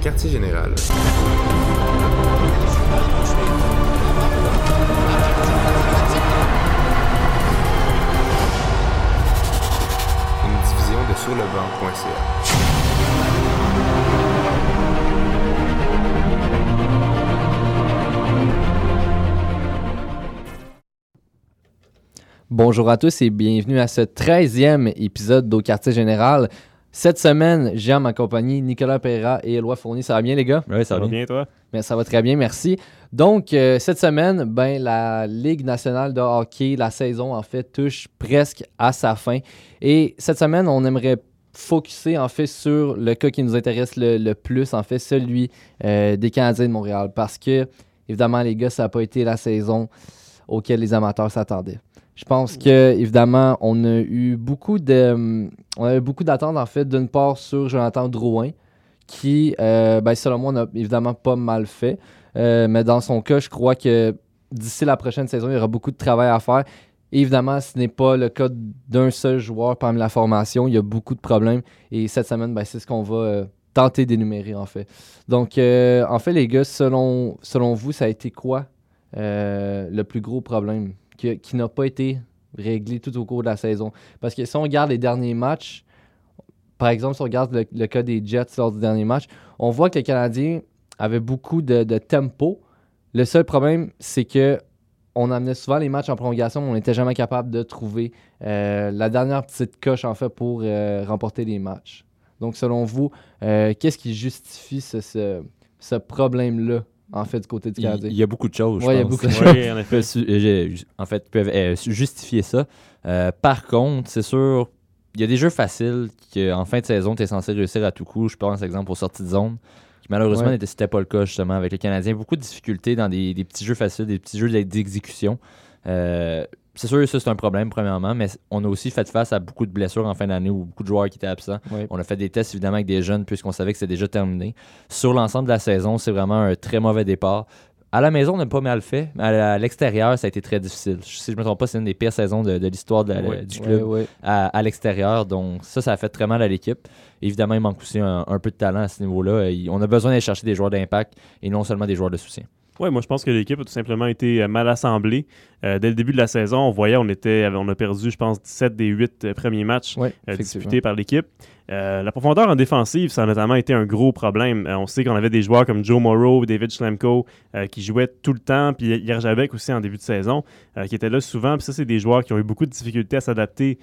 quartier général. Une division de surlebanc.ca. Bonjour à tous et bienvenue à ce 13e épisode d'Au Quartier Général. Cette semaine, j'ai en ma compagnie Nicolas Pereira et Éloi Fournier. Ça va bien, les gars? Oui, ça va bien. toi? Bien, ça va très bien, merci. Donc, euh, cette semaine, ben, la Ligue nationale de hockey, la saison, en fait, touche presque à sa fin. Et cette semaine, on aimerait focuser, en fait, sur le cas qui nous intéresse le, le plus, en fait, celui euh, des Canadiens de Montréal. Parce que, évidemment, les gars, ça n'a pas été la saison auquel les amateurs s'attendaient. Je pense que évidemment, on a eu beaucoup de, on avait beaucoup d'attentes en fait d'une part sur Jonathan Drouin, qui, euh, ben, selon moi, n'a évidemment pas mal fait. Euh, mais dans son cas, je crois que d'ici la prochaine saison, il y aura beaucoup de travail à faire. Et évidemment, ce n'est pas le cas d'un seul joueur parmi la formation. Il y a beaucoup de problèmes. Et cette semaine, ben, c'est ce qu'on va euh, tenter d'énumérer en fait. Donc, en fait, les gars, selon, selon vous, ça a été quoi le plus gros problème? Qui, n'a pas été réglé tout au cours de la saison. Parce que si on regarde les derniers matchs, par exemple, si on regarde le, cas des Jets lors du dernier match, on voit que les Canadiens avaient beaucoup de, tempo. Le seul problème, c'est que on amenait souvent les matchs en prolongation, mais on n'était jamais capable de trouver euh, la dernière petite coche en fait pour euh, remporter les matchs. Donc, selon vous, euh, qu'est-ce qui justifie ce problème-là, en fait, du côté du Il, Canadien? il y a beaucoup de choses, Ouais, il y a beaucoup de Oui, en effet. peuvent euh, en fait, peuvent euh, justifier ça. Euh, par contre, c'est sûr, il y a des jeux faciles qu'en fin de saison, tu es censé réussir à tout coup. Je pense, exemple, aux sorties de zone. Qui malheureusement, Ouais. n'était c'était pas le cas, justement, avec les Canadiens. Beaucoup de difficultés dans des, des petits jeux faciles, des petits jeux d'exécution. Euh, c'est sûr que ça, c'est un problème, premièrement, mais on a aussi fait face à beaucoup de blessures en fin d'année ou beaucoup de joueurs qui étaient absents. On a fait des tests évidemment avec des jeunes puisqu'on savait que c'était déjà terminé. Sur l'ensemble de la saison, c'est vraiment un très mauvais départ. À la maison, on n'a pas mal fait, mais à l'extérieur, ça a été très difficile. Si je ne me trompe pas, c'est une des pires saisons de, de l'histoire du club à, à l'extérieur. Donc ça, ça a fait très mal à l'équipe. Évidemment, il manque aussi un, un peu de talent à ce niveau-là. On a besoin d'aller chercher des joueurs d'impact et non seulement des joueurs de soutien. Ouais, moi je pense que l'équipe a tout simplement été euh, mal assemblée. Euh, dès le début de la saison, on voyait, on était, on a perdu, je pense, 17 des 8 euh, premiers matchs Ouais, euh, disputés par l'équipe. Euh, la profondeur en défensive, ça a notamment été un gros problème. Euh, on sait qu'on avait des joueurs comme Joe Morrow, David Schlemko, euh, qui jouaient tout le temps, puis Yerjabek aussi en début de saison, qui étaient là souvent. Puis ça, c'est des joueurs qui ont eu beaucoup de difficultés à s'adapter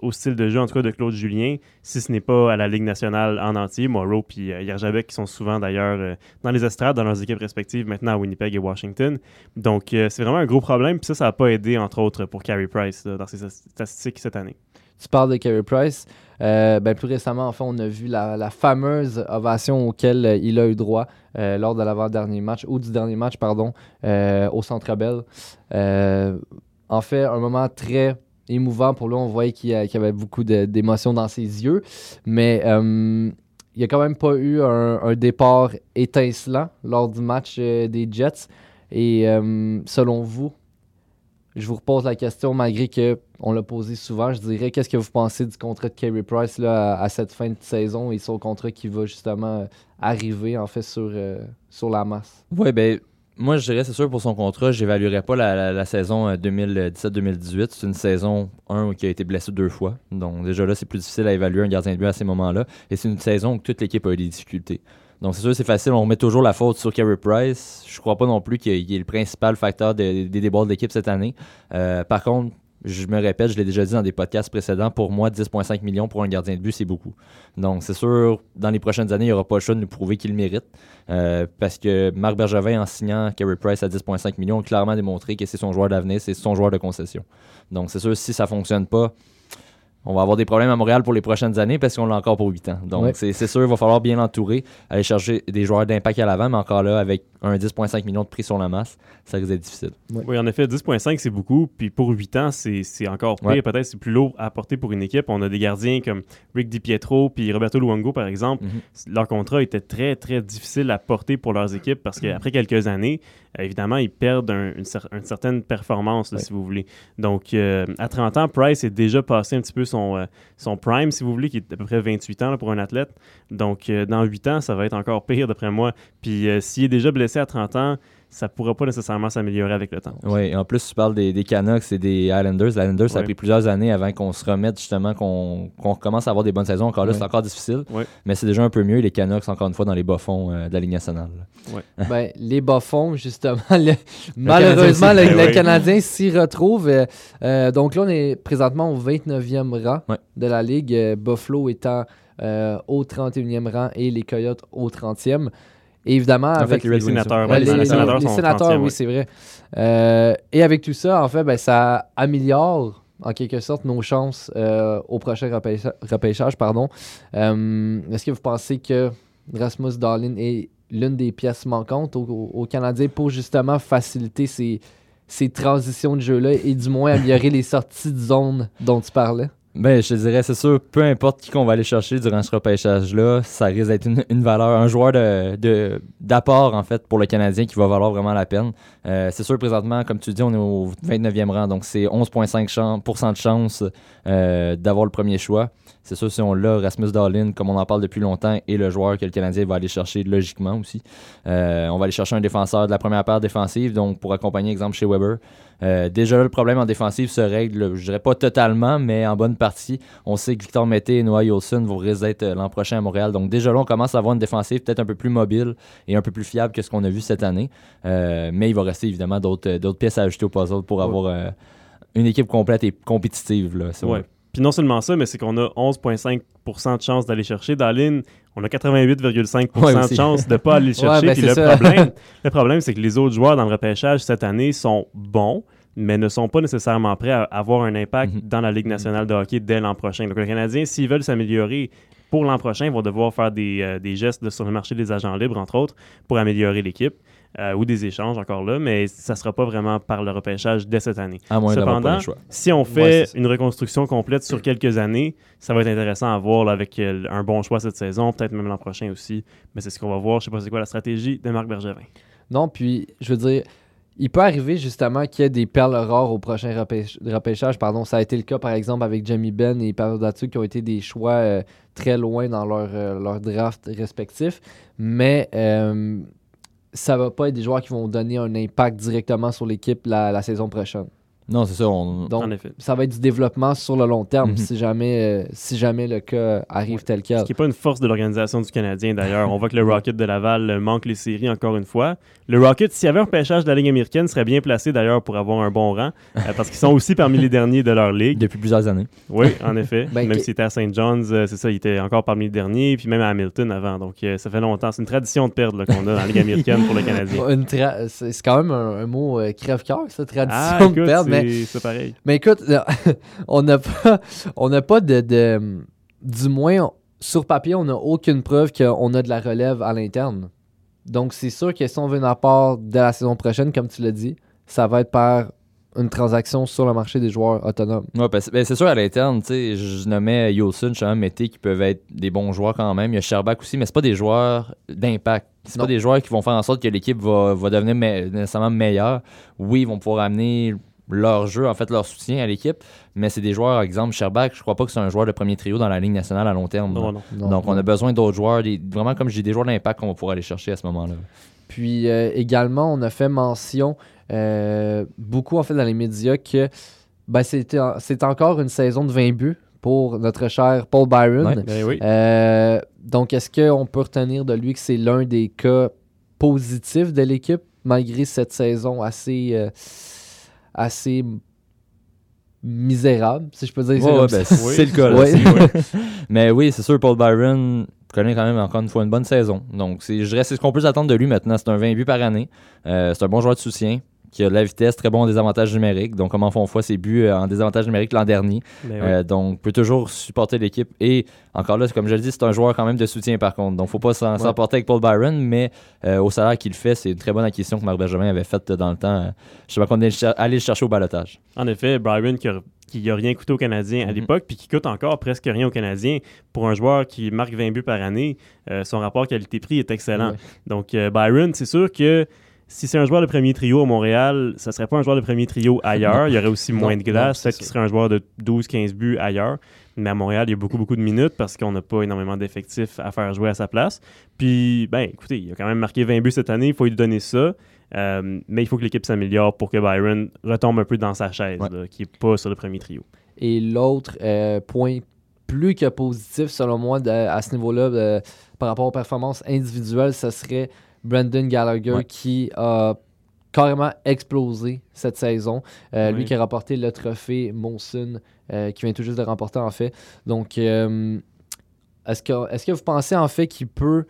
au style de jeu, en tout cas de Claude Julien, si ce n'est pas à la Ligue nationale en entier. Morrow puis Yerjabek, qui sont souvent d'ailleurs dans les estrades, dans leurs équipes respectives, maintenant à Winnipeg et Washington. Donc, c'est vraiment un gros problème. Puis ça, ça n'a pas aidé, entre autres, pour Carey Price dans ses statistiques cette année. Tu parles de Carey Price. Euh, ben, plus récemment, enfin, on a vu la, fameuse ovation auquel euh, il a eu droit euh, lors de l'avant-dernier match, ou du dernier match, pardon, au Centre Bell. En fait, un moment très émouvant pour lui. On voyait qu'il y, avait beaucoup d'émotions dans ses yeux. Mais il n'y a quand même pas eu un, départ étincelant lors du match des Jets. Et selon vous, je vous repose la question, malgré que on l'a posé souvent, je dirais, qu'est-ce que vous pensez du contrat de Carey Price là, à, cette fin de saison et son contrat qui va justement euh, arriver en fait sur, euh, sur la masse? Oui, ben moi je dirais c'est sûr pour son contrat, j'évaluerais pas la, la- saison euh, 2017-2018. C'est une saison, un, qui a été blessé deux fois. Donc déjà là, c'est plus difficile à évaluer un gardien de but à ces moments-là. Et c'est une saison où toute l'équipe a eu des difficultés. Donc c'est sûr c'est facile, on remet toujours la faute sur Carey Price. Je crois pas non plus qu'il est le principal facteur de- des débords de l'équipe cette année. Euh, par contre, je me répète, je l'ai déjà dit dans des podcasts précédents, pour moi, 10,5 millions pour un gardien de but, c'est beaucoup. Donc, c'est sûr, dans les prochaines années, il n'y aura pas le choix de nous prouver qu'il mérite. Euh, parce que Marc Bergevin, en signant Carey Price à 10,5 millions, a clairement démontré que c'est son joueur d'avenir, c'est son joueur de concession. Donc, c'est sûr, si ça ne fonctionne pas, on va avoir des problèmes à Montréal pour les prochaines années parce qu'on l'a encore pour 8 ans. Donc, Ouais. c'est sûr, il va falloir bien l'entourer, aller chercher des joueurs d'impact à l'avant, mais encore là, avec un 10,5 millions de prix sur la masse, ça risque d'être difficile. Oui, en effet, 10,5 c'est beaucoup. Puis pour 8 ans, c'est c'est encore pire. Ouais. Peut-être c'est plus lourd à apporter pour une équipe. On a des gardiens comme Rick DiPietro puis Roberto Luongo, par exemple. Mhm. Leur contrat était très, très difficile à porter pour leurs équipes parce qu'après quelques années, évidemment, ils perdent un- une, cer- une certaine performance, là, si vous voulez. Donc, euh, à 30 ans, Price est déjà passé un petit peu son, euh, son prime, si vous voulez, qui est à peu près 28 ans là, pour un athlète. Donc, euh, dans 8 ans, ça va être encore pire, d'après moi. Puis, euh, s'il est déjà blessé à 30 ans, ça pourra pas nécessairement s'améliorer avec le temps. Oui, en plus, tu parles des, des Canucks et des Islanders. Les Islanders, ça a pris plusieurs années avant qu'on se remette, justement, qu'on qu'on recommence à avoir des bonnes saisons. Encore là, Ouais. c'est encore difficile, Ouais. mais c'est déjà un peu mieux. Les Canucks, encore une fois, dans les bas-fonds euh, de la Ligue nationale. Ben, les bas-fonds, justement, le- malheureusement, Canadien le, oui. Canadien s'y retrouve. euh, euh, donc là, on est présentement au 29e rang de la Ligue, euh, Buffalo étant euh, au 31e rang et les Coyotes au 30e. Et évidemment, En avec fait, les sénateurs, Ouais, les, les, les- sénateurs les sont sénateurs, 30e, oui, c'est vrai. Euh, et avec tout ça, en fait, ben, ça améliore en quelque sorte nos chances euh, au prochain repêcha- repêchage. Pardon. Euh, Est-ce que vous pensez que Rasmus Dahlin est l'une des pièces manquantes au, au- au Canadien pour justement faciliter ces, ces transitions de jeu-là et du moins améliorer les sorties de zone dont tu parlais? Ben, je te dirais, c'est sûr, peu importe qui qu'on va aller chercher durant ce repêchage-là, ça risque d'être une, une valeur, un joueur de, d'apport, en fait, pour le Canadien qui va valoir vraiment la peine. Euh, c'est sûr, présentement, comme tu dis, on est au 29e rang, donc c'est 11,5% chan- pour cent de chance euh, d'avoir le premier choix. C'est sûr, si on l'a, Rasmus Dahlin, comme on en parle depuis longtemps, est le joueur que le Canadien va aller chercher logiquement aussi. Euh, on va aller chercher un défenseur de la première paire défensive, donc pour accompagner, exemple, chez Weber. Euh, déjà, là, le problème en défensive se règle, je dirais pas totalement, mais en bonne partie. On sait que Victor Mété et Noah Yolson vont d'être euh, l'an prochain à Montréal. Donc, déjà là, on commence à avoir une défensive peut-être un peu plus mobile et un peu plus fiable que ce qu'on a vu cette année. Euh, mais il va rester évidemment d'autres, pièces à ajouter au puzzle pour avoir une équipe complète et compétitive. Là, c'est Ouais. Puis non seulement ça, mais c'est qu'on a 11,5% de chance d'aller chercher. Darlene, on a 88,5% Ouais, de chance de ne pas aller le chercher. ben, Puis le, ça. problème, le problème, c'est que les autres joueurs dans le repêchage cette année sont bons, mais ne sont pas nécessairement prêts à avoir un impact Mhm. dans la Ligue nationale de hockey dès l'an prochain. Donc, les Canadiens, s'ils veulent s'améliorer pour l'an prochain, vont devoir faire des, euh, des gestes sur le marché des agents libres, entre autres, pour améliorer l'équipe. Euh, ou des échanges encore là, mais ça ne sera pas vraiment par le repêchage dès cette année. À moins d'avoir pas Cependant, le choix. Si on fait une reconstruction complète sur quelques années, ça va être intéressant à voir là, avec euh, un bon choix cette saison, peut-être même l'an prochain aussi. Mais c'est ce qu'on va voir. Je sais pas c'est quoi la stratégie de Marc Bergevin. Non, puis je veux dire, il peut arriver justement qu'il y ait des perles rares au prochain repêch- repêchage. Pardon. Ça a été le cas par exemple avec Jamie Benn et Pavel Datsyuk qui ont été des choix euh, très loin dans leur, euh, leur draft respectif. Mais euh, ça va pas être des joueurs qui vont donner un impact directement sur l'équipe la, la saison prochaine. Non, c'est ça. On... Donc, en effet. ça va être du développement sur le long terme Mhm. si, jamais, euh, si jamais le cas arrive tel quel. Ce qui n'est pas une force de l'organisation du Canadien d'ailleurs. On voit que le Rocket de Laval manque les séries encore une fois. Le Rocket, s'il y avait un pêchage de la Ligue américaine, serait bien placé d'ailleurs pour avoir un bon rang, euh, parce qu'ils sont aussi parmi les derniers de leur ligue. Depuis plusieurs années. Oui, en effet. Ben, même que- s'il était à St. John's, euh, c'est ça, il était encore parmi les derniers, puis même à Hamilton avant. Donc euh, ça fait longtemps. C'est une tradition de perdre qu'on a dans la Ligue américaine pour le Canadien. Une tra- c'est quand même un, un mot euh, crève-cœur, ça, tradition Ah, de perdre. Mais c'est pareil. Mais écoute, on n'a pas, on n'a pas de, de- Du moins, sur papier, on n'a aucune preuve qu'on a de la relève à l'interne. Donc, c'est sûr que si on veut un apport de la saison prochaine, comme tu l'as dit, ça va être par une transaction sur le marché des joueurs autonomes. Ouais, parce- ben, c'est sûr, à l'interne, tu sais, je je nommais Yolson, Chaman, Mété qui peuvent être des bons joueurs quand même. Il y a Sherbak aussi, mais c'est pas des joueurs d'impact. C'est Non. pas des joueurs qui vont faire en sorte que l'équipe va, va devenir me- nécessairement meilleure. Oui, ils vont pouvoir amener leur jeu, en fait, leur soutien à l'équipe, mais c'est des joueurs, par exemple, Sherbak, je crois pas que c'est un joueur de premier trio dans la Ligue nationale à long terme. Non, non. Non, Donc, on a besoin d'autres joueurs, des- vraiment, comme je dis, des joueurs d'impact qu'on va pouvoir aller chercher à ce moment-là. Puis euh, également, on a fait mention euh, beaucoup en fait dans les médias que ben, c'est encore une saison de 20 buts pour notre cher Paul Byron. Ouais. Ben oui. Euh, donc, est-ce qu'on peut retenir de lui que c'est l'un des cas positifs de l'équipe, malgré cette saison assez, euh, assez misérable, si je peux dire ça Ouais, ben, c'est le cas. là, Ouais. Mais oui, c'est sûr, Paul Byron connaît quand même encore une fois une bonne saison. Donc, je dirais c'est ce qu'on peut s'attendre de lui maintenant. C'est un 20 buts par année. Euh, c'est un bon joueur de soutien qui a de la vitesse, très bon en désavantage numérique. Donc, comment font fois ses buts euh, en désavantage numérique l'an dernier. Ben oui. Euh, donc, peut toujours supporter l'équipe. Et encore là, comme je le dis, c'est un joueur quand même de soutien par contre. Donc, faut pas s'en Ouais. s'emporter avec Paul Byron, mais euh, au salaire qu'il fait, c'est une très bonne acquisition que Marc Benjamin avait faite dans le temps. Euh, je sais pas qu'on est allé le chercher au balotage. En effet, Byron qui a, qui a rien coûté aux Canadiens à Mhm. l'époque, puis qui coûte encore presque rien aux Canadiens. Pour un joueur qui marque 20 buts par année, euh, son rapport qualité-prix est excellent. Ouais. Donc, euh, Byron, c'est sûr que si c'est un joueur de premier trio à Montréal, ça serait pas un joueur de premier trio ailleurs. Il y aurait aussi Non, moins de glace. c'est Peut-être qu'il serait un joueur de 12-15 buts ailleurs. Mais à Montréal, il y a beaucoup, beaucoup de minutes parce qu'on n'a pas énormément d'effectifs à faire jouer à sa place. Puis, ben, écoutez, il a quand même marqué 20 buts cette année. Il faut lui donner ça. Euh, mais il faut que l'équipe s'améliore pour que Byron retombe un peu dans sa chaise, Ouais. là, qui n'est pas sur le premier trio. Et l'autre euh, point plus que positif, selon moi, de- à ce niveau-là, de- par rapport aux performances individuelles, ce serait Brandon Gallagher Ouais. qui a carrément explosé cette saison. Euh, Lui qui a remporté le trophée Monson, euh, qui vient tout juste de remporter en fait. Donc, euh, est-ce que, est que vous pensez en fait qu'il peut,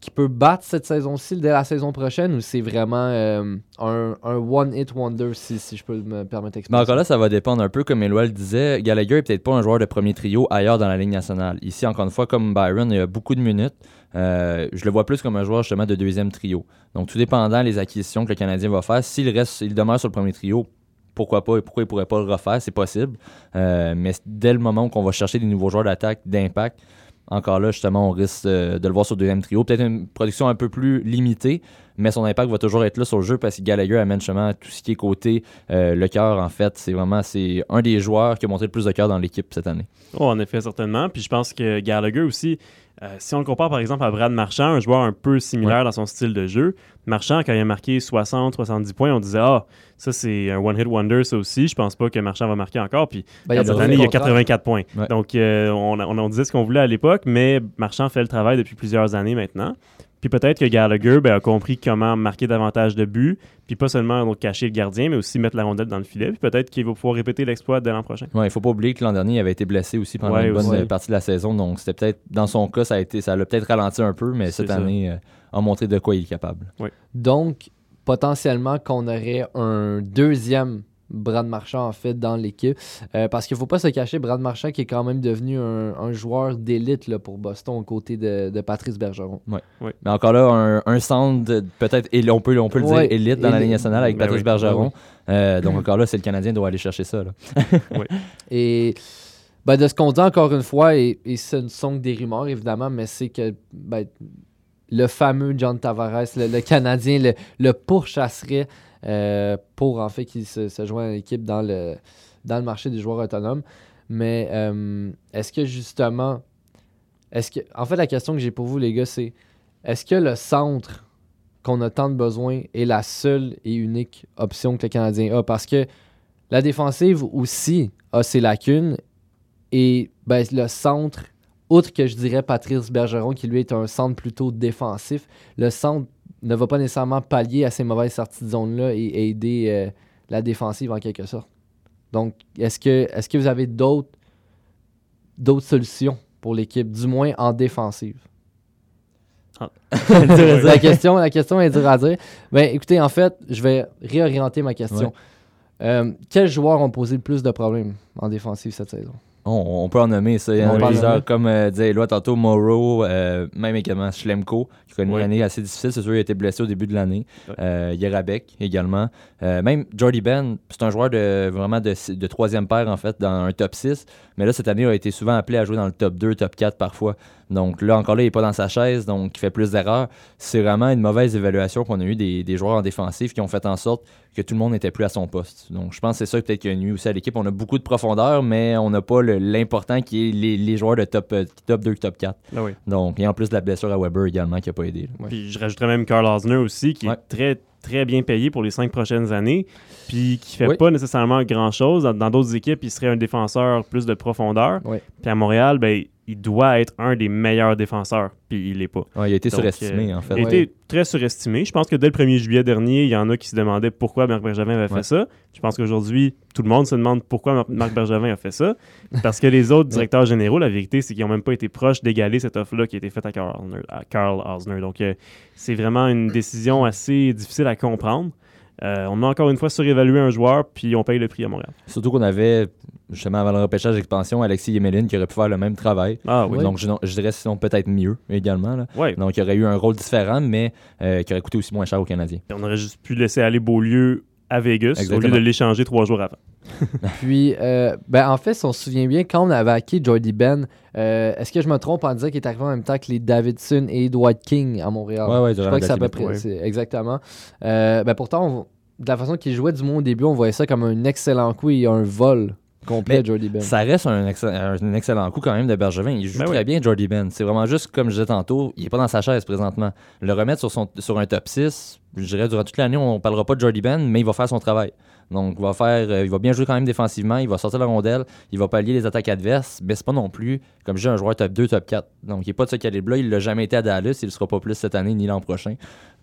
qu'il peut battre cette saison-ci dès la saison prochaine ou c'est vraiment euh, un, un one-hit wonder, si, si je peux me permettre d'expliquer? encore là, ça? va dépendre un peu, comme Éloi le disait. Gallagher est peut-être pas un joueur de premier trio ailleurs dans la Ligue nationale. Ici, encore une fois, comme Byron, il a beaucoup de minutes. Euh, je le vois plus comme un joueur justement de deuxième trio. Donc, tout dépendant des acquisitions que le Canadien va faire, s'il reste, s'il demeure sur le premier trio, pourquoi pas et pourquoi il pourrait pas le refaire, c'est possible. Euh, mais dès le moment où on va chercher des nouveaux joueurs d'attaque, d'impact, encore là, justement, on risque de le voir sur le deuxième trio. Peut-être une production un peu plus limitée, mais son impact va toujours être là sur le jeu parce que Gallagher amène justement tout ce qui est côté euh, le cœur, en fait. C'est vraiment c'est un des joueurs qui a montré le plus de cœur dans l'équipe cette année. Oh, en effet, certainement. Puis je pense que Gallagher aussi, euh, si on le compare par exemple à Brad Marchand, un joueur un peu similaire dans son style de jeu, Marchand, quand il a marqué 60-70 points, on disait Ah, ça c'est un one-hit wonder, ça aussi. Je pense pas que Marchand va marquer encore. Puis Ben, il y a cette année, il y a contrat. 84 points. Ouais. Donc, euh, on, on, on disait ce qu'on voulait à l'époque, mais Marchand fait le travail depuis plusieurs années maintenant. Puis peut-être que Gallagher ben, a compris comment marquer davantage de buts, puis pas seulement donc, cacher le gardien, mais aussi mettre la rondelle dans le filet. Puis peut-être qu'il va pouvoir répéter l'exploit dès l'an prochain. Ouais, il faut pas oublier que l'an dernier, il avait été blessé aussi pendant Ouais, une bonne aussi. euh, partie de la saison. Donc, c'était peut-être, dans son cas, ça a été, ça l'a peut-être ralenti un peu, mais cette ça. année euh, a montré de quoi il est capable. Donc, potentiellement qu'on aurait un deuxième Brad Marchand en fait dans l'équipe. Euh, parce qu'il ne faut pas se cacher, Brad Marchand qui est quand même devenu un, un joueur d'élite là, pour Boston aux côtés de, de Patrice Bergeron. Mais encore là, un, un centre, peut-être, on peut, on peut le Ouais, dire, élite dans la. Ligue nationale avec Ben Patrice oui. Bergeron. Euh, donc, encore là, c'est le Canadien qui doit aller chercher ça. là. Et ben, de ce qu'on dit encore une fois, et, et ce ne sont que des rumeurs évidemment, mais c'est que ben, le fameux John Tavares, le, le Canadien, le, le pourchasserait euh, pour en fait qu'il se, se joigne à l'équipe dans le, dans le marché des joueurs autonomes. Mais euh, est-ce que justement, est-ce que, en fait, la question que j'ai pour vous, les gars, c'est est-ce que le centre qu'on a tant de besoin est la seule et unique option que le Canadien a? Parce que la défensive aussi a ses lacunes et ben, le centre, outre que je dirais Patrice Bergeron, qui lui est un centre plutôt défensif, le centre ne va pas nécessairement pallier à ces mauvaises sorties de zone-là et aider euh, la défensive en quelque sorte. Donc, est-ce que, est que vous avez d'autres d'autres solutions pour l'équipe, du moins en défensive? la, question, la question est dure à dire. Ben, écoutez, en fait, je vais réorienter ma question. Euh, quels joueurs ont posé le plus de problèmes en défensive cette saison? On, on peut en nommer ça. Il y en On en plusieurs, comme euh, disait Éloi tantôt, Morrow, euh, même également Schlemko, qui connaît Oui. une année assez difficile. C'est sûr, il a été blessé au début de l'année. Ouais. Euh, Yerabek également. Même Jordy Ben, c'est un joueur de vraiment de, de troisième paire, en fait, dans un top 6. Mais là, cette année, il a été souvent appelé à jouer dans le top 2, top 4 parfois. Donc là, encore là, il n'est pas dans sa chaise, donc il fait plus d'erreurs. C'est vraiment une mauvaise évaluation qu'on a eu des, des joueurs en défensif qui ont fait en sorte que tout le monde n'était plus à son poste. Donc je pense que c'est ça peut-être qui a nuit aussi à l'équipe. On a beaucoup de profondeur, mais on n'a pas l'important qui est les, les joueurs de top, euh, top 2, top 4. Ah oui. Donc, et en plus de la blessure à Weber également qui n'a pas aidé. Ouais. Puis je rajouterais même Carl Osner aussi, qui Ouais. est très, très bien payé pour les cinq prochaines années, puis qui fait Oui. pas nécessairement grand-chose. Dans- Dans d'autres équipes, il serait un défenseur plus de profondeur. Oui. Puis à Montréal, ben, il doit être un des meilleurs défenseurs, puis il l'est pas. Ouais, il a été Donc, surestimé, euh, en fait. Il a Ouais. été très surestimé. Je pense que dès le 1er juillet dernier, il y en a qui se demandaient pourquoi Marc Bergevin avait Ouais. fait ça. Je pense qu'aujourd'hui, tout le monde se demande pourquoi Mar- Marc Bergevin a fait ça. Parce que les autres directeurs généraux, la vérité, c'est qu'ils n'ont même pas été proches d'égaler cette offre-là qui a été faite à Carl Osner. à Carl Osner. Donc, euh, c'est vraiment une décision assez difficile à comprendre. Euh, on a encore une fois surévalué un joueur, puis on paye le prix à Montréal. Surtout qu'on avait, justement, avant le repêchage d'expansion, Alexis Yemelin qui aurait pu faire le même travail. Ah oui. Donc, je, je dirais sinon peut-être mieux également. là. Ouais. Donc, il aurait eu un rôle différent, mais euh, qui aurait coûté aussi moins cher aux Canadiens. On aurait juste pu laisser aller Beaulieu à Vegas au lieu de l'échanger trois jours avant. Puis, euh, ben, en fait, si on se souvient bien, quand on avait acquis Jordy Ben, euh, est-ce que je me trompe en disant qu'il est arrivé en même temps que les Davidson et Dwight King à Montréal? Ouais, ouais, je crois que c'est à peu près, exactement. Euh, ben, pourtant, on- de la façon qu'il jouait du moins au début, on voyait ça comme un excellent coup et un vol complet, Mais Jordy Ben. Ça reste un, excell- un excellent coup quand même de Bergevin. Il joue Ben très bien, Jordy Ben. C'est vraiment juste, comme je disais tantôt, il n'est pas dans sa chaise présentement. Le remettre sur, son, sur un top 6, je dirais, durant toute l'année, on ne parlera pas de Jordy Ben, mais il va faire son travail. Donc, il va, faire, euh, il va bien jouer quand même défensivement, il va sortir la rondelle, il va pallier les attaques adverses, mais c'est pas non plus, comme je dis, un joueur top 2, top 4. Donc, il n'est pas de ce calibre-là, il l'a jamais été à Dallas, il ne sera pas plus cette année ni l'an prochain.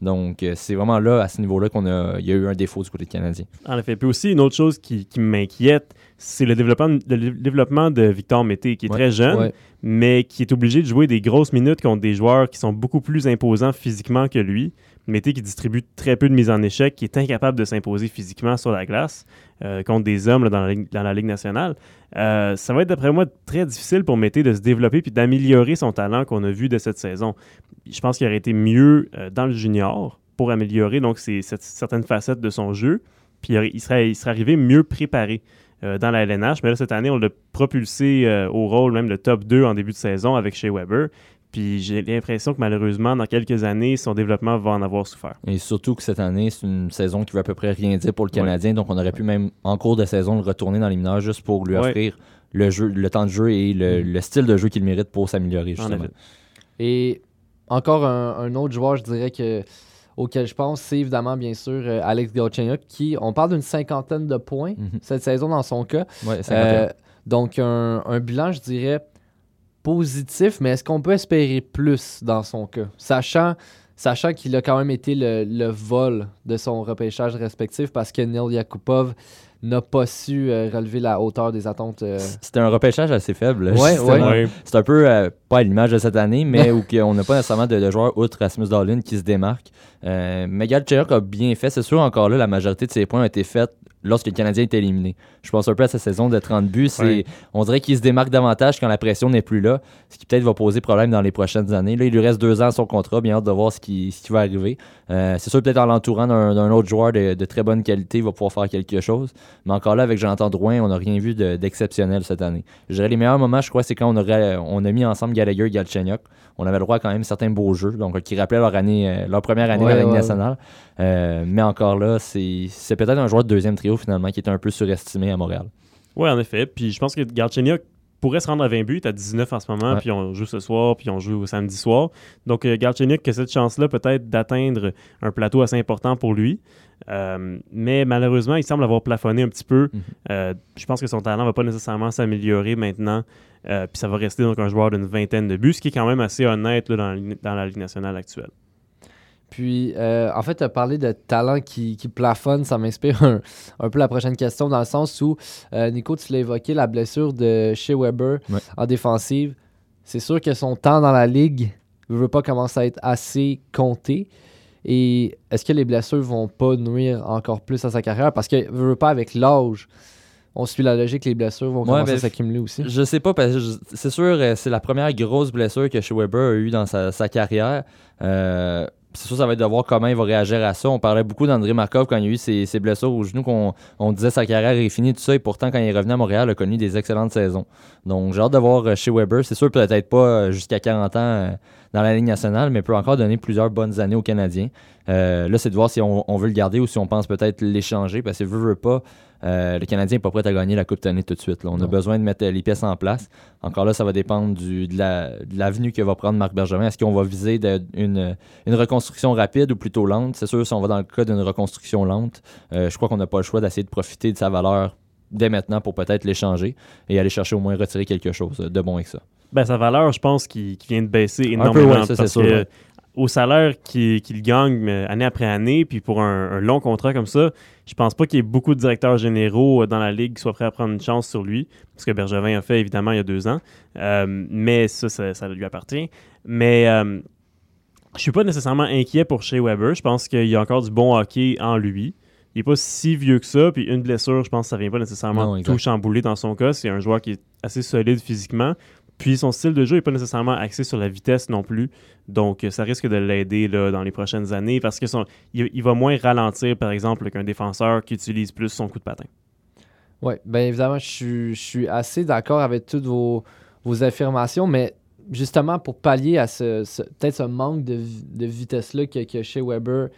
Donc, euh, c'est vraiment là, à ce niveau-là, qu'on a, il y a eu un défaut du côté de Canadien. En effet. Puis aussi, une autre chose qui, qui m'inquiète, c'est le développement, le développement de Victor Mété, qui est Ouais. très jeune, Ouais. mais qui est obligé de jouer des grosses minutes contre des joueurs qui sont beaucoup plus imposants physiquement que lui. Mété qui distribue très peu de mises en échec, qui est incapable de s'imposer physiquement sur la glace euh, contre des hommes là, dans, la, Ligue- dans la Ligue nationale. Euh, ça va être, d'après moi, très difficile pour Mété de se développer puis d'améliorer son talent qu'on a vu de cette saison. Je pense qu'il aurait été mieux euh, dans le junior pour améliorer donc cette- certaines facettes de son jeu. Puis il aurait- il serait, il serait arrivé mieux préparé euh, dans la LNH. Mais là, cette année, on l'a propulsé euh, au rôle même de top 2 en début de saison avec Shea Weber. Puis j'ai l'impression que malheureusement, dans quelques années, son développement va en avoir souffert. Et surtout que cette année, c'est une saison qui veut à peu près rien dire pour le Ouais. Canadien. Donc, on aurait pu même, en cours de saison, le retourner dans les mineurs juste pour lui Ouais. offrir le, jeu, le temps de jeu et le, le style de jeu qu'il mérite pour s'améliorer, En justement. Et encore un, un autre joueur, je dirais que auquel je pense, c'est évidemment, bien sûr, euh, Alex Galchenyuk, qui, on parle d'une cinquantaine de points Mhm. cette saison dans son cas. Ouais, 51. Euh, donc, un, un bilan, je dirais, positif, mais est-ce qu'on peut espérer plus dans son cas? Sachant, sachant qu'il a quand même été le, le vol de son repêchage respectif parce que Neil Yakupov n'a pas su euh, relever la hauteur des attentes. euh, C'était un repêchage assez faible. Ouais, ouais. C'est un peu, euh, pas à l'image de cette année, mais où on n'a pas nécessairement de, de joueurs outre Rasmus Dahlin qui se démarquent. Euh, Galchenyuk a bien fait. C'est sûr, encore là, la majorité de ses points ont été faits lorsque le Canadien est éliminé. Je pense un peu à sa saison de 30 buts. Ouais. On dirait qu'il se démarque davantage quand la pression n'est plus là, ce qui peut-être va poser problème dans les prochaines années. Là, il lui reste deux ans à son contrat, bien hâte de voir ce qui, ce qui va arriver. Euh, c'est sûr, peut-être en l'entourant d'un, autre joueur de, de très bonne qualité, il va pouvoir faire quelque chose. Mais encore là, avec Jonathan Drouin, on n'a rien vu de- d'exceptionnel cette année. Je dirais les meilleurs moments, je crois, c'est quand on, aurait, on a mis ensemble Gallagher et Galchenyuk. On avait le droit à quand même certains beaux jeux, donc qui rappelaient leur année, euh, leur première année Ouais, à la ouais, nationale. Euh, mais encore là, c'est peut-être un joueur de deuxième trio finalement qui était un peu surestimé à Montréal. Oui, en effet. Puis je pense que Galchenyuk pourrait se rendre à 20 buts. Il est à 19 en ce moment, Ouais. puis on joue ce soir, puis on joue samedi soir. Donc euh, Galchenyuk a cette chance-là peut-être d'atteindre un plateau assez important pour lui. Euh, mais malheureusement, il semble avoir plafonné un petit peu. Mhm. Euh, je pense que son talent ne va pas nécessairement s'améliorer maintenant. Euh, puis ça va rester donc un joueur d'une vingtaine de buts, ce qui est quand même assez honnête là, dans la Ligue nationale actuelle. Puis, euh, en fait, tu as parlé de talent qui, qui plafonne. Ça m'inspire un, un peu la prochaine question, dans le sens où, euh, Nico, tu l'as évoqué, la blessure de chez Weber Ouais. en défensive. C'est sûr que son temps dans la ligue ne veut pas commencer à être assez compté. Et est-ce que les blessures vont pas nuire encore plus à sa carrière? Parce que veut pas avec l'âge, on suit la logique, les blessures vont Ouais, commencer à s'accumuler aussi. Je sais pas, parce que c'est sûr, euh, c'est la première grosse blessure que Shea Weber a eue dans sa, sa carrière. Euh, c'est sûr, ça va être de voir comment il va réagir à ça. On parlait beaucoup d'André Markov quand il a eu ses, blessures au genou, qu'on on disait sa carrière est finie, tout ça. Et pourtant, quand il est revenu à Montréal, il a connu des excellentes saisons. Donc, j'ai hâte de voir euh, Shea Weber. C'est sûr, peut-être pas euh, jusqu'à 40 ans euh, dans la Ligue nationale, mais peut encore donner plusieurs bonnes années aux Canadiens. Là, c'est de voir si on, on veut le garder ou si on pense peut-être l'échanger, parce que veut, veut pas. Euh, le Canadien n'est pas prêt à gagner la Coupe Stanley tout de suite. là. On a besoin de mettre les pièces en place. Encore là, ça va dépendre du, de, la, l'avenue que va prendre Marc Bergevin. Est-ce qu'on va viser de- une, une reconstruction rapide ou plutôt lente? C'est sûr, si on va dans le cas d'une reconstruction lente, euh, je crois qu'on n'a pas le choix d'essayer de profiter de sa valeur dès maintenant pour peut-être l'échanger et aller chercher au moins retirer quelque chose de bon avec ça. Ben, sa valeur, je pense, qui, qui vient de baisser peu, énormément. ouais, ça, c'est parce sûr, que ouais. Au salaire qu'il gagne année après année, puis pour un, un long contrat comme ça, je pense pas qu'il y ait beaucoup de directeurs généraux euh, dans la ligue qui soient prêts à prendre une chance sur lui, ce que Bergevin a fait évidemment il y a deux ans. Euh, mais ça, ça, ça lui appartient. Mais euh, je suis pas nécessairement inquiet pour Shea Weber. Je pense qu'il y a encore du bon hockey en lui. Il n'est pas si vieux que ça, puis une blessure, je pense que ça vient pas nécessairement Non, tout chambouler dans son cas. C'est un joueur qui est assez solide physiquement, Puis son style de jeu n'est pas nécessairement axé sur la vitesse non plus. Donc, euh, ça risque de l'aider dans les prochaines années parce que il, va moins ralentir, par exemple, qu'un défenseur qui utilise plus son coup de patin. Oui, bien évidemment, je suis, assez d'accord avec toutes vos, affirmations, mais justement pour pallier à ce, peut-être ce manque de, de vitesse-là que, chez Weber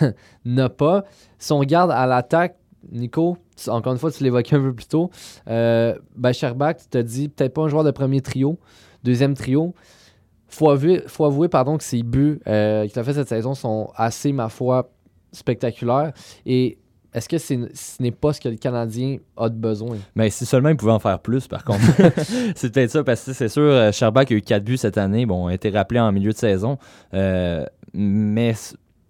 n'a pas, si on à l'attaque, Nico, tu- encore une fois, tu l'évoquais un peu plus tôt, euh, ben Sherbach, tu te dis peut-être pas un joueur de premier trio, deuxième trio. Faut avouer, faut avouer pardon, que ses buts euh, qu'il a fait cette saison sont assez, ma foi, spectaculaires. Et est-ce que c'est- ce n'est pas ce que le Canadien a de besoin? Mais si seulement il pouvait en faire plus, par contre. c'est peut-être ça, parce que c'est sûr, euh, Sherbach a eu 4 buts cette année. Bon, a été rappelé en milieu de saison. Euh, mais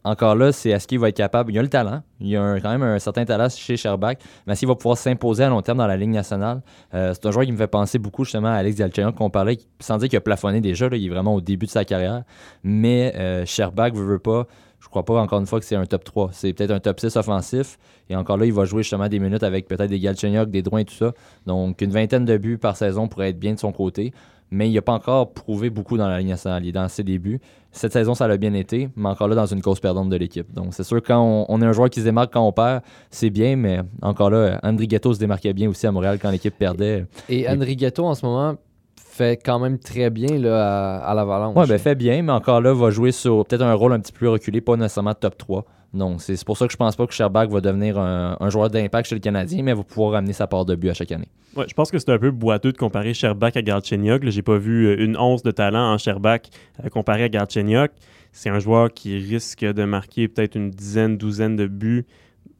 encore là, c'est est-ce qu'il va être capable. Il a le talent. Il a quand même un certain talent chez Sherbach. Mais qu'il va pouvoir s'imposer à long terme dans la Ligue nationale Euh, C'est un joueur qui me fait penser beaucoup justement à Alex Galchenyuk qu'on parlait, sans dire qu'il a plafonné déjà. il est vraiment au début de sa carrière. Mais euh, Sherbach veut, veut pas. Je crois pas encore une fois que c'est un top 3. C'est peut-être un top 6 offensif. Et encore là, il va jouer justement des minutes avec peut-être des Galchenyuk, des Drouin et tout ça. Donc, une vingtaine de buts par saison pourrait être bien de son côté. Mais il n'a pas encore prouvé beaucoup dans la Ligue nationale. Il est dans ses débuts. Cette saison, ça l'a bien été, mais encore là, dans une cause perdante de l'équipe. Donc, c'est sûr, quand on, on est un joueur qui se démarque quand on perd, c'est bien, mais encore là, André Ghetto se démarquait bien aussi à Montréal quand l'équipe perdait. Et Henry Ghetto, en ce moment, fait quand même très bien là, à, à l'Avalanche. Ouais, ben fait bien, mais encore là, va jouer sur peut-être un rôle un petit peu plus reculé, pas nécessairement top 3. Donc, c'est pour ça que je pense pas que Sherbach va devenir un, un joueur d'impact chez le Canadien, mais va pouvoir ramener sa part de but à chaque année. Ouais, je pense que c'est un peu boiteux de comparer Sherbach à Galchenyuk. J'ai pas vu euh, une once de talent en Sherbach euh, comparé à Galchenyuk. C'est un joueur qui risque de marquer peut-être une dizaine, douzaine de buts.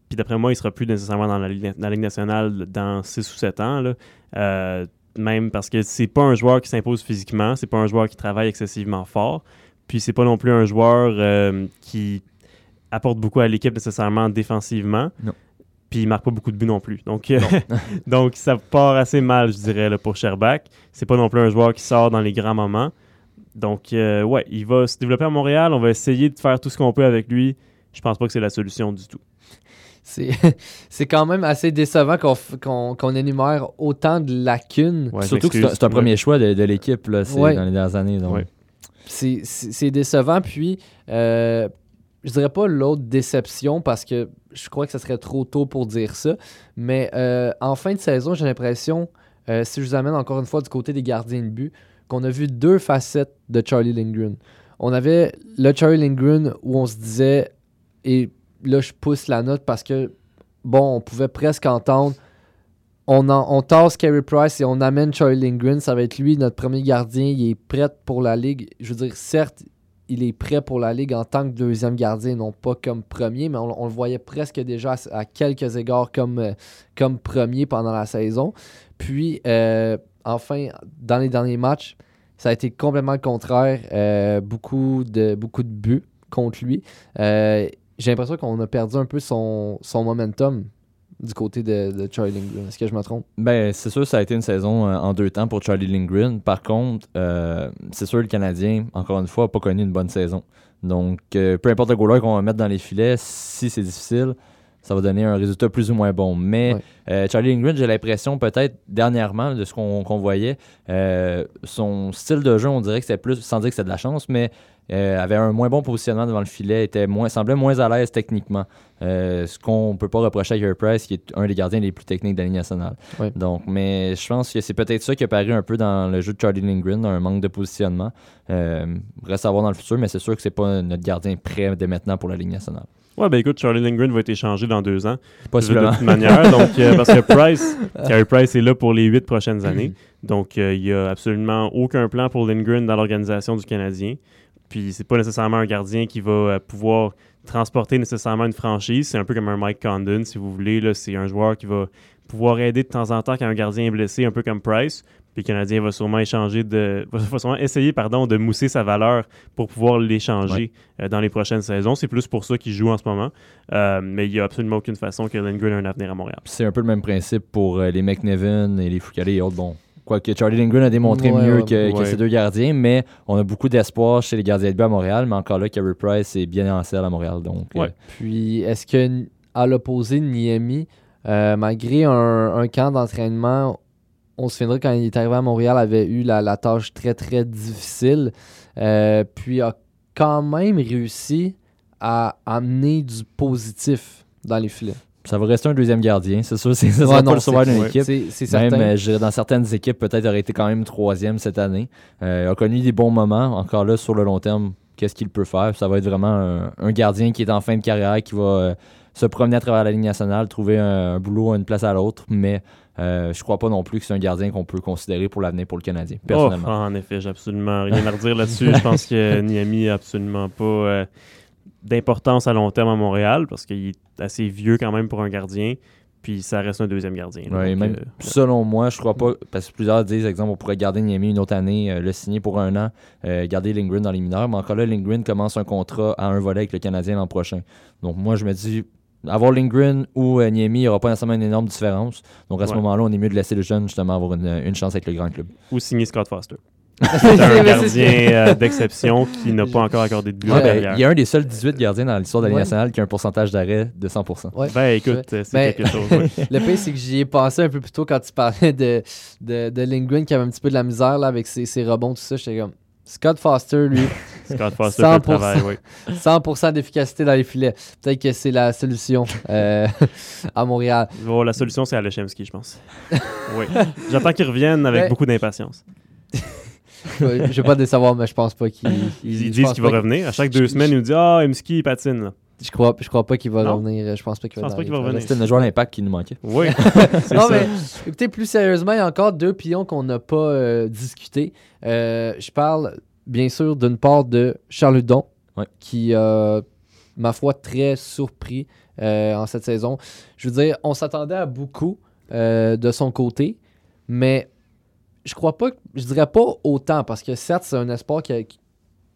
Puis d'après moi, il sera plus nécessairement dans la Ligue, nationale dans 6 ou 7 ans. Euh, même parce que c'est pas un joueur qui s'impose physiquement, c'est pas un joueur qui travaille excessivement fort. Puis c'est pas non plus un joueur qui apporte beaucoup à l'équipe nécessairement défensivement. Non. Puis il marque pas beaucoup de buts non plus. Donc, euh, donc ça part assez mal, je dirais, là, pour Sherbach. C'est pas non plus un joueur qui sort dans les grands moments. Donc, euh, ouais, il va se développer à Montréal. On va essayer de faire tout ce qu'on peut avec lui. Je pense pas que c'est la solution du tout. C'est c'est quand même assez décevant qu'on f- qu'on qu'on énumère autant de lacunes. Ouais, Surtout que c'est un, premier choix de, de l'équipe là, c'est Ouais. dans les dernières années. Donc. Ouais. C'est c'est- c'est décevant. Puis, euh, je dirais pas l'autre déception parce que je crois que ce serait trop tôt pour dire ça. Mais euh, en fin de saison, j'ai l'impression, euh, si je vous amène encore une fois du côté des gardiens de but, qu'on a vu deux facettes de Charlie Lindgren. On avait le Charlie Lindgren où on se disait, et là je pousse la note parce que, bon, on pouvait presque entendre, on, en- on tasse Carey Price et on amène Charlie Lindgren, ça va être lui notre premier gardien, il est prêt pour la Ligue. Je veux dire, certes, il est prêt pour la Ligue en tant que deuxième gardien, non pas comme premier, mais on, le voyait presque déjà à, quelques égards comme, euh, comme premier pendant la saison. Puis, euh, enfin, dans les derniers matchs, ça a été complètement le contraire. Euh, beaucoup, de, buts contre lui. J'ai l'impression qu'on a perdu un peu son momentum du côté de, de Charlie Lindgren. Est-ce que je me trompe? Ben, c'est sûr, ça a été une saison euh, en deux temps pour Charlie Lindgren. Par contre, euh, c'est sûr, le Canadien, encore une fois, n'a pas connu une bonne saison. Donc, euh, peu importe le goaler qu'on va mettre dans les filets, si c'est difficile, ça va donner un résultat plus ou moins bon. Mais Ouais. Charlie Lindgren, j'ai l'impression, peut-être dernièrement, de ce qu'on voyait, son style de jeu, on dirait que c'était plus, sans dire que c'était de la chance, mais euh, avait un moins bon positionnement devant le filet, était moins, semblait moins à l'aise techniquement. Euh, ce qu'on peut pas reprocher à Carey Price, qui est un des gardiens les plus techniques de la Ligue nationale. Donc, mais je pense que c'est peut-être ça qui a paru un peu dans le jeu de Charlie Lindgren, un manque de positionnement. Euh, reste à voir dans le futur, mais c'est sûr que c'est pas notre gardien prêt dès maintenant pour la Ligue nationale. Ouais, ben écoute, Charlie Lindgren va être échangé dans deux ans. De Possiblement. toute manière. donc, euh, parce que Price, Carey Price est là pour les huit prochaines années. Donc, euh, il n'y a absolument aucun plan pour Lindgren dans l'organisation du Canadien. Puis, c'est pas nécessairement un gardien qui va euh, pouvoir transporter nécessairement une franchise. C'est un peu comme un Mike Condon, si vous voulez. Là, c'est un joueur qui va pouvoir aider de temps en temps quand un gardien est blessé, un peu comme Price. Puis le Canadien va sûrement échanger de, va sûrement essayer pardon, de mousser sa valeur pour pouvoir l'échanger euh, dans les prochaines saisons. C'est plus pour ça qu'il joue en ce moment. Euh, mais il n'y a absolument aucune façon que Lindgren ait un avenir à Montréal. C'est un peu le même principe pour euh, les McNevin et les Foucault et autres. Bon, quoique Charlie Lindgren a démontré Ouais, mieux ouais, que, que ouais. ces deux gardiens, mais on a beaucoup d'espoir chez les gardiens de but à Montréal. Mais encore là, Carey Price est bien en selle à Montréal. Donc, euh. Puis, est-ce que à l'opposé de Niemi, euh, malgré un, un camp d'entraînement on se souviendra quand il est arrivé à Montréal, avait eu la, la tâche très très difficile. Euh, puis a quand même réussi à amener du positif dans les filets? Ça va rester un deuxième gardien, c'est sûr. C'est ça Ouais, sera non, pas le sauveur d'une équipe. Même, certain. euh, dans certaines équipes, peut-être aurait été quand même troisième cette année. Euh, il a connu des bons moments. Encore là, sur le long terme, qu'est-ce qu'il peut faire? Ça va être vraiment un, un gardien qui est en fin de carrière, qui va euh, se promener à travers la Ligue nationale, trouver un, un boulot, une place à l'autre. Mais euh, je crois pas non plus que c'est un gardien qu'on peut considérer pour l'avenir pour le Canadien, personnellement. Oh, en effet, j'ai absolument rien à redire là-dessus. Je pense que Niami n'a absolument pas euh, d'importance à long terme à Montréal parce qu'il est assez vieux quand même pour un gardien. Puis ça reste un deuxième gardien. là. Ouais, Donc, même euh, selon moi, je crois pas, parce que plusieurs disent, exemple, on pourrait garder Niami une autre année, euh, le signer pour un an, euh, garder Lindgren dans les mineurs, mais encore là, Lindgren commence un contrat à un volet avec le Canadien l'an prochain. Donc moi, je me dis, avoir Lindgren ou Niemi, il n'y aura pas nécessairement une énorme différence. Donc à ce moment-là, on est mieux de laisser le jeune justement avoir une, une chance avec le grand club. ou signer Scott Foster. C'est- un gardien euh, d'exception qui n'a pas encore accordé de but Ouais, ben, il y a un des seuls 18 gardiens dans l'histoire de la Ligue Ouais. nationale qui a un pourcentage d'arrêt de 100%. Ouais. Ben écoute, c'est Ben- quelque chose. ouais. Le pire, c'est que j'y ai pensé un peu plus tôt quand tu parlais de, de, de Lindgren qui avait un petit peu de la misère là, avec ses, ses rebonds, tout ça. J'étais comme Scott Foster, lui, Scott Foster fait le 100%. travail, oui. 100% d'efficacité dans les filets. Peut-être que c'est la solution euh, à Montréal. Bon, la solution, c'est Alechemski, je pense. oui. J'attends qu'il revienne avec Ben- beaucoup d'impatience. Je vais je vais pas décevoir, mais je pense pas qu'il. Ils, disent qu'il va revenir. À chaque deux semaines, ils nous disent Ah, Emski, il patine. Là. Je crois, je crois pas qu'il va Non? revenir. Je pense pas qu'il Je va, pense pas qu'il va revenir. C'était le joueur d'impact qui nous manquait. Oui, c'est Non, ça. mais écoutez, plus sérieusement, il y a encore deux pions qu'on n'a pas euh, discuté. Euh, je parle, bien sûr, d'une part de Charles Hudon, Ouais. qui, euh, ma foi, très surpris euh, en cette saison. Je veux dire, on s'attendait à beaucoup euh, de son côté, mais je crois pas, je dirais pas autant, parce que certes, c'est un espoir qui, a-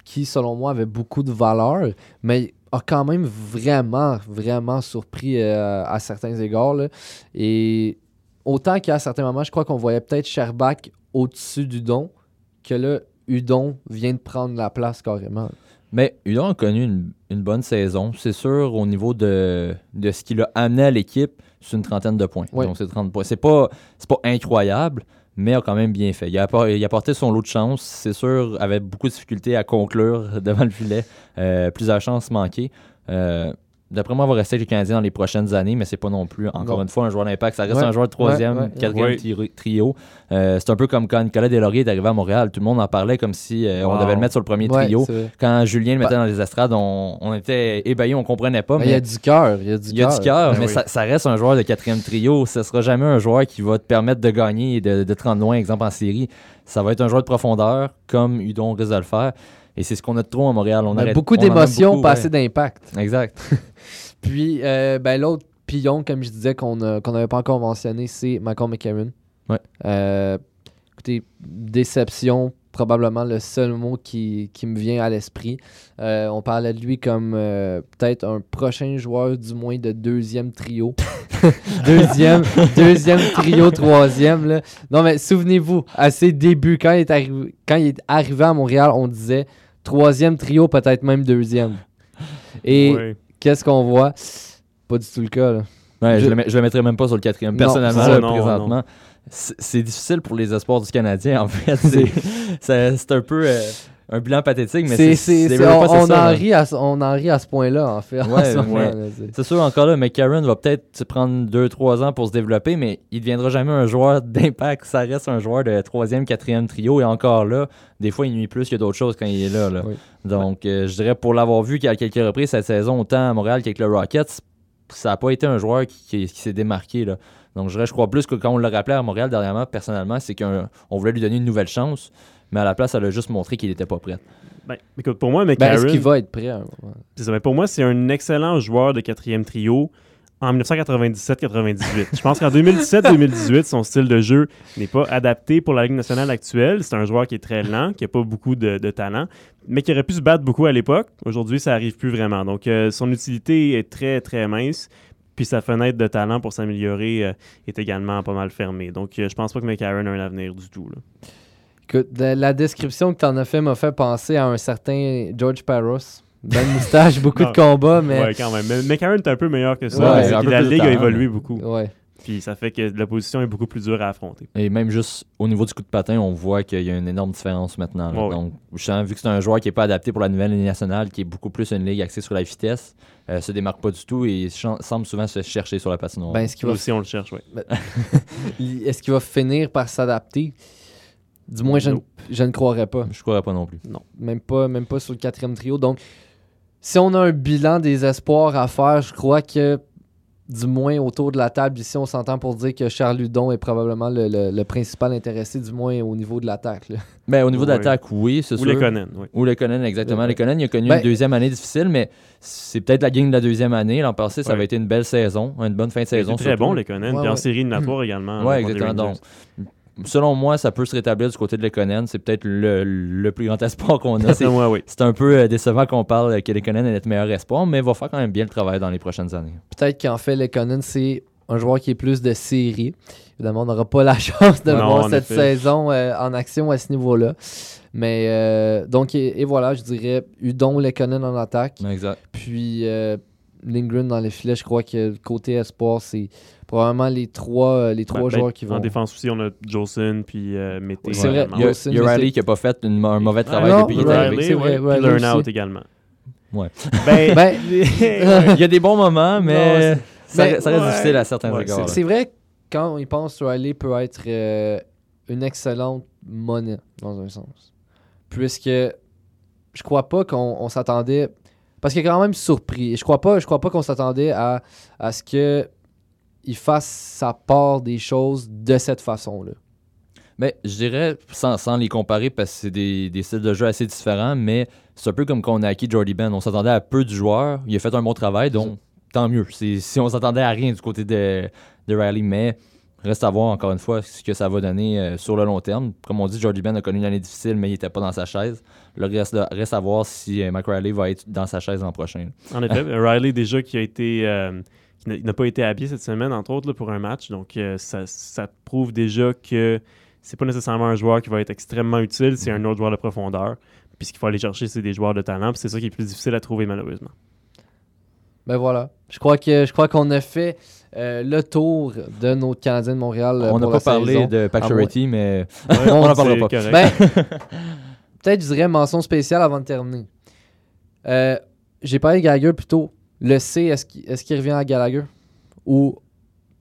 qui, selon moi, avait beaucoup de valeur, mais a quand même vraiment, vraiment surpris euh, à certains égards. là. Et autant qu'à certains moments, je crois qu'on voyait peut-être Sherbach au-dessus d'Udon, que là, Udon vient de prendre la place carrément. Mais Udon a connu une, une bonne saison. C'est sûr, au niveau de, de ce qu'il a amené à l'équipe, c'est une trentaine de points. Oui. Donc, c'est 30 points. C'est pas, c'est pas incroyable, mais a quand même bien fait. Il a, il a apporté son lot de chance. C'est sûr, avait beaucoup de difficultés à conclure devant le filet. Euh, plusieurs chances manquées. Euh, D'après moi, il va rester avec les Canadiens dans les prochaines années, mais c'est pas non plus, encore Non. une fois, un joueur d'impact. Ça reste Ouais, un joueur de troisième, ouais, quatrième tri- trio. Euh, c'est un peu comme quand Nicolas Deslauriers est arrivé à Montréal. Tout le monde en parlait comme si euh, on devait le mettre sur le premier trio. Quand Julien le mettait Bah- dans les estrades, on, on était ébahis, on comprenait pas. Mais Mais il y a du cœur. Il y a du il y a cœur. du cœur, Ben mais oui. ça, ça reste un joueur de quatrième trio. Ce sera jamais un joueur qui va te permettre de gagner et de, de te rendre loin, exemple en série. Ça va être un joueur de profondeur, comme Udon risque de le faire. Et c'est ce qu'on a de trop à Montréal. On arrête- beaucoup d'émotions, pas assez d'impact. Exact. Puis, euh, ben, l'autre pillon, comme je disais, qu'on a- n'avait pas encore mentionné, c'est Malcolm McCarron. Ouais. Euh, écoutez, déception, probablement le seul mot qui, qui me vient à l'esprit. Euh, on parlait de lui comme euh, peut-être un prochain joueur, du moins de deuxième trio. deuxième, deuxième trio, troisième. Là. Non, mais souvenez-vous, à ses débuts, quand il, est arrivé, quand il est arrivé à Montréal, on disait troisième trio, peut-être même deuxième. Et qu'est-ce qu'on voit? Pas du tout le cas. Là. Ouais, je, Je- le, mets- je le mettrais même pas sur le quatrième. Non, Personnellement, ça. Non, présentement, c'est c'est difficile pour les espoirs du Canadien, en fait. C'est c'est- c'est un peu euh, un bilan pathétique, mais C'est- on, on en rit à, ce- on en rit à ce point-là, en fait. Ouais, ouais. c'est- sûr, encore là, McCarron va peut-être prendre 2-3 ans pour se développer, mais il ne deviendra jamais un joueur d'impact. Ça reste un joueur de troisième, quatrième trio. Et encore là, des fois, il nuit plus que d'autres choses quand il est là. là. Oui. Donc, euh, je dirais, pour l'avoir vu à quelques reprises cette saison, autant à Montréal qu'avec le Rockets, ça n'a pas été un joueur qui, qui- qui s'est démarqué. Là. Donc, je, dirais, je crois plus que quand on l'a rappelé à Montréal dernièrement, personnellement, c'est qu'on on voulait lui donner une nouvelle chance. Mais à la place, elle a juste montré qu'il n'était pas prêt. Ben, écoute, pour moi, Ben, McCarron, est-ce qu'il va être prêt? hein? Ouais. c'est ça, mais pour moi, c'est un excellent joueur de quatrième trio en 1997-98. Je pense qu'en 2017-2018, son style de jeu n'est pas adapté pour la Ligue nationale actuelle. C'est un joueur qui est très lent, qui n'a pas beaucoup de, de talent, mais qui aurait pu se battre beaucoup à l'époque. Aujourd'hui, ça n'arrive plus vraiment. Donc, euh, son utilité est très, très mince. Puis sa fenêtre de talent pour s'améliorer euh, est également pas mal fermée. Donc, euh, je pense pas que McCarron a un avenir du tout. là. Écoute, la description que tu en as fait m'a fait penser à un certain George Parros. Belle moustache, beaucoup Non. de combats, mais Ouais, quand même. Mais McCarron est un peu meilleur que ça. Ouais, C'est un que peu la Ligue a évolué beaucoup. ouais. Puis ça fait que l'opposition est beaucoup plus dure à affronter. Et même juste au niveau du coup de patin, on voit qu'il y a une énorme différence maintenant. Ouais. Donc, justement, vu que c'est un joueur qui n'est pas adapté pour la nouvelle Ligue nationale, qui est beaucoup plus une ligue axée sur la vitesse, euh, se démarque pas du tout et semble souvent se chercher sur la patinoire. Ben, est-ce qu'il va, aussi, on le cherche, oui. est-ce qu'il va finir par s'adapter? Du moins, je, ne- je ne croirais pas. je croirais pas non plus. Non, même pas, même pas sur le quatrième trio. Donc, si on a un bilan des espoirs à faire, je crois que du moins autour de la table ici, on s'entend pour dire que Charles Ludon est probablement le, le- le principal intéressé, du moins au niveau de l'attaque. Ben, au niveau de l'attaque, oui, c'est Ou sûr. les Conan, oui. Ou le Conan, exactement. Ouais. Le Conan, il a connu Ben- une deuxième année difficile, mais c'est peut-être la game de la deuxième année. L'an passé, ça Ouais. avait été une belle saison, une bonne fin de saison. C'est très surtout. bon, les Conan. Ouais, Puis en série éliminatoire également. Ouais, là, contre les exactement. Donc, selon moi, ça peut se rétablir du côté de Lekonen. C'est peut-être le, le plus grand espoir qu'on a. C'est oui. c'est un peu euh, décevant qu'on parle que Lekonen est notre meilleur espoir, mais il va faire quand même bien le travail dans les prochaines années. Peut-être qu'en fait, Lekonen, c'est un joueur qui est plus de série. Évidemment, on n'aura pas la chance de le voir cette effet. saison euh, en action à ce niveau-là. Mais euh, donc, et, et voilà, je dirais Udon, Lekonen en attaque. Exact. Puis euh, Lindgren dans les filets, je crois que côté espoir, c'est probablement les trois, euh, les trois Ben, joueurs ben, qui En vont. défense aussi, on a Jolson puis euh, Mété. C'est vrai. Il y a, Wilson, il y a mais Riley qui n'a pas fait une- un mauvais travail non, depuis qu'il est arrivé. c'est vrai, aussi. Out également. Ouais. Ben, Ben, Il y a des bons moments, mais Non, ça, mais- ça reste ouais. difficile à certains Ouais, regards. c'est vrai, quand on y pense, Riley peut être euh, une excellente monnaie, dans un sens. Puisque je crois pas qu'on on s'attendait. Parce qu'il est quand même surpris. Je crois pas, je crois pas qu'on s'attendait à, à ce que il fasse sa part des choses de cette façon-là. Mais je dirais, sans, sans les comparer, parce que c'est des, des styles de jeu assez différents, mais c'est un peu comme quand on a acquis Jordy Ben. On s'attendait à peu du joueur. Il a fait un bon travail, donc tant mieux. Si on s'attendait à rien du côté de, de Riley, mais reste à voir encore une fois ce que ça va donner euh, sur le long terme. Comme on dit, Jordy Ben a connu une année difficile, mais il n'était pas dans sa chaise. Le reste, reste à voir si euh, Mike Riley va être dans sa chaise l'an prochain. En effet, Riley déjà qui a été euh, qui n'a- il n'a pas été habillé cette semaine entre autres là, pour un match, donc euh, ça, ça prouve déjà que c'est pas nécessairement un joueur qui va être extrêmement utile, c'est un autre joueur de profondeur. Puis ce qu'il faut aller chercher, c'est des joueurs de talent, puis c'est ça qui est plus difficile à trouver malheureusement. Ben voilà. Je crois que je crois qu'on a fait euh, le tour de notre Canadien de Montréal. euh, on n'a pour pas la parlé saison. de À Pacioretty, mais Ouais, on n'en parlera pas. Ben, peut-être je dirais mention spéciale avant de terminer. Euh, J'ai parlé de Gallagher plutôt. Le C, est-ce qu'il revient à Gallagher? Ou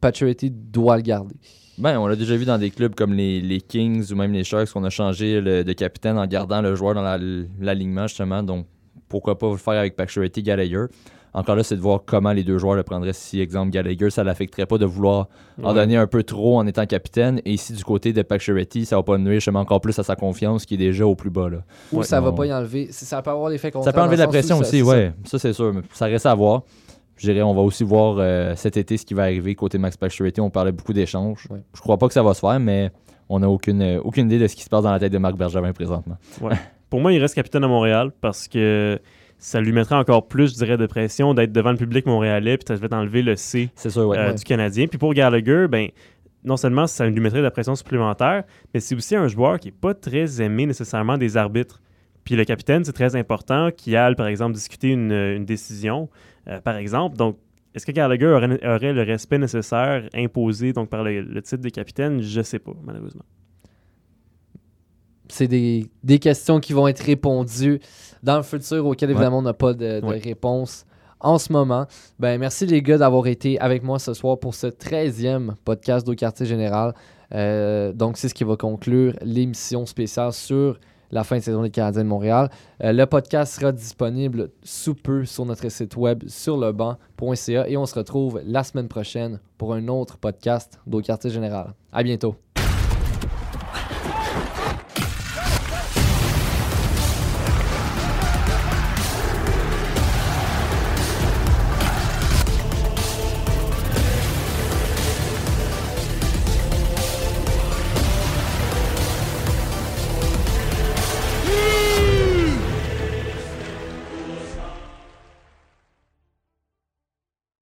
Pacioretty doit le garder? Ben, on l'a déjà vu dans des clubs comme les, les Kings ou même les Sharks qu'on a changé le- de capitaine en gardant le joueur dans la- l'alignement, justement. Donc, pourquoi pas le faire avec Pacioretty Gallagher? Encore là, c'est de voir comment les deux joueurs le prendraient. Si, exemple, Gallagher, ça l'affecterait pas de vouloir en donner un peu trop en étant capitaine. Et ici, du côté de Pacioretty, ça va pas nuire justement encore plus à sa confiance qui est déjà au plus bas. Là. Ou Ouais, ça va non. pas y enlever? Ça peut avoir l'effet contraire. Ça peut enlever de la pression aussi, ouais. Ça, c'est sûr. Mais ça reste à voir. Je dirais, on va aussi voir euh, cet été ce qui va arriver côté Max Pacioretty. On parlait beaucoup d'échanges. Ouais. Je crois pas que ça va se faire, mais on n'a aucune, euh, aucune idée de ce qui se passe dans la tête de Marc Bergevin présentement. Pour moi, il reste capitaine à Montréal parce que ça lui mettrait encore plus, je dirais, de pression d'être devant le public montréalais, puis ça va enlever le C C'est sûr, ouais. euh, Ouais. du Canadien. Puis pour Gallagher, ben, non seulement ça lui mettrait de la pression supplémentaire, mais c'est aussi un joueur qui n'est pas très aimé nécessairement des arbitres. Puis le capitaine, c'est très important, qui a, par exemple, discuté une, une décision, euh, par exemple. Donc, est-ce que Gallagher aurait, aurait le respect nécessaire imposé donc, par le, le titre de capitaine? Je sais pas, malheureusement. C'est des, des questions qui vont être répondues dans le futur auxquelles, évidemment, on n'a pas de, de Ouais. réponse en ce moment. Ben, merci les gars d'avoir été avec moi ce soir pour ce 13e podcast d'Au Quartier Général. Euh, donc, c'est ce qui va conclure l'émission spéciale sur la fin de saison des Canadiens de Montréal. Euh, le podcast sera disponible sous peu sur notre site web sur lebanc.ca et on se retrouve la semaine prochaine pour un autre podcast d'Au Quartier Général. À bientôt.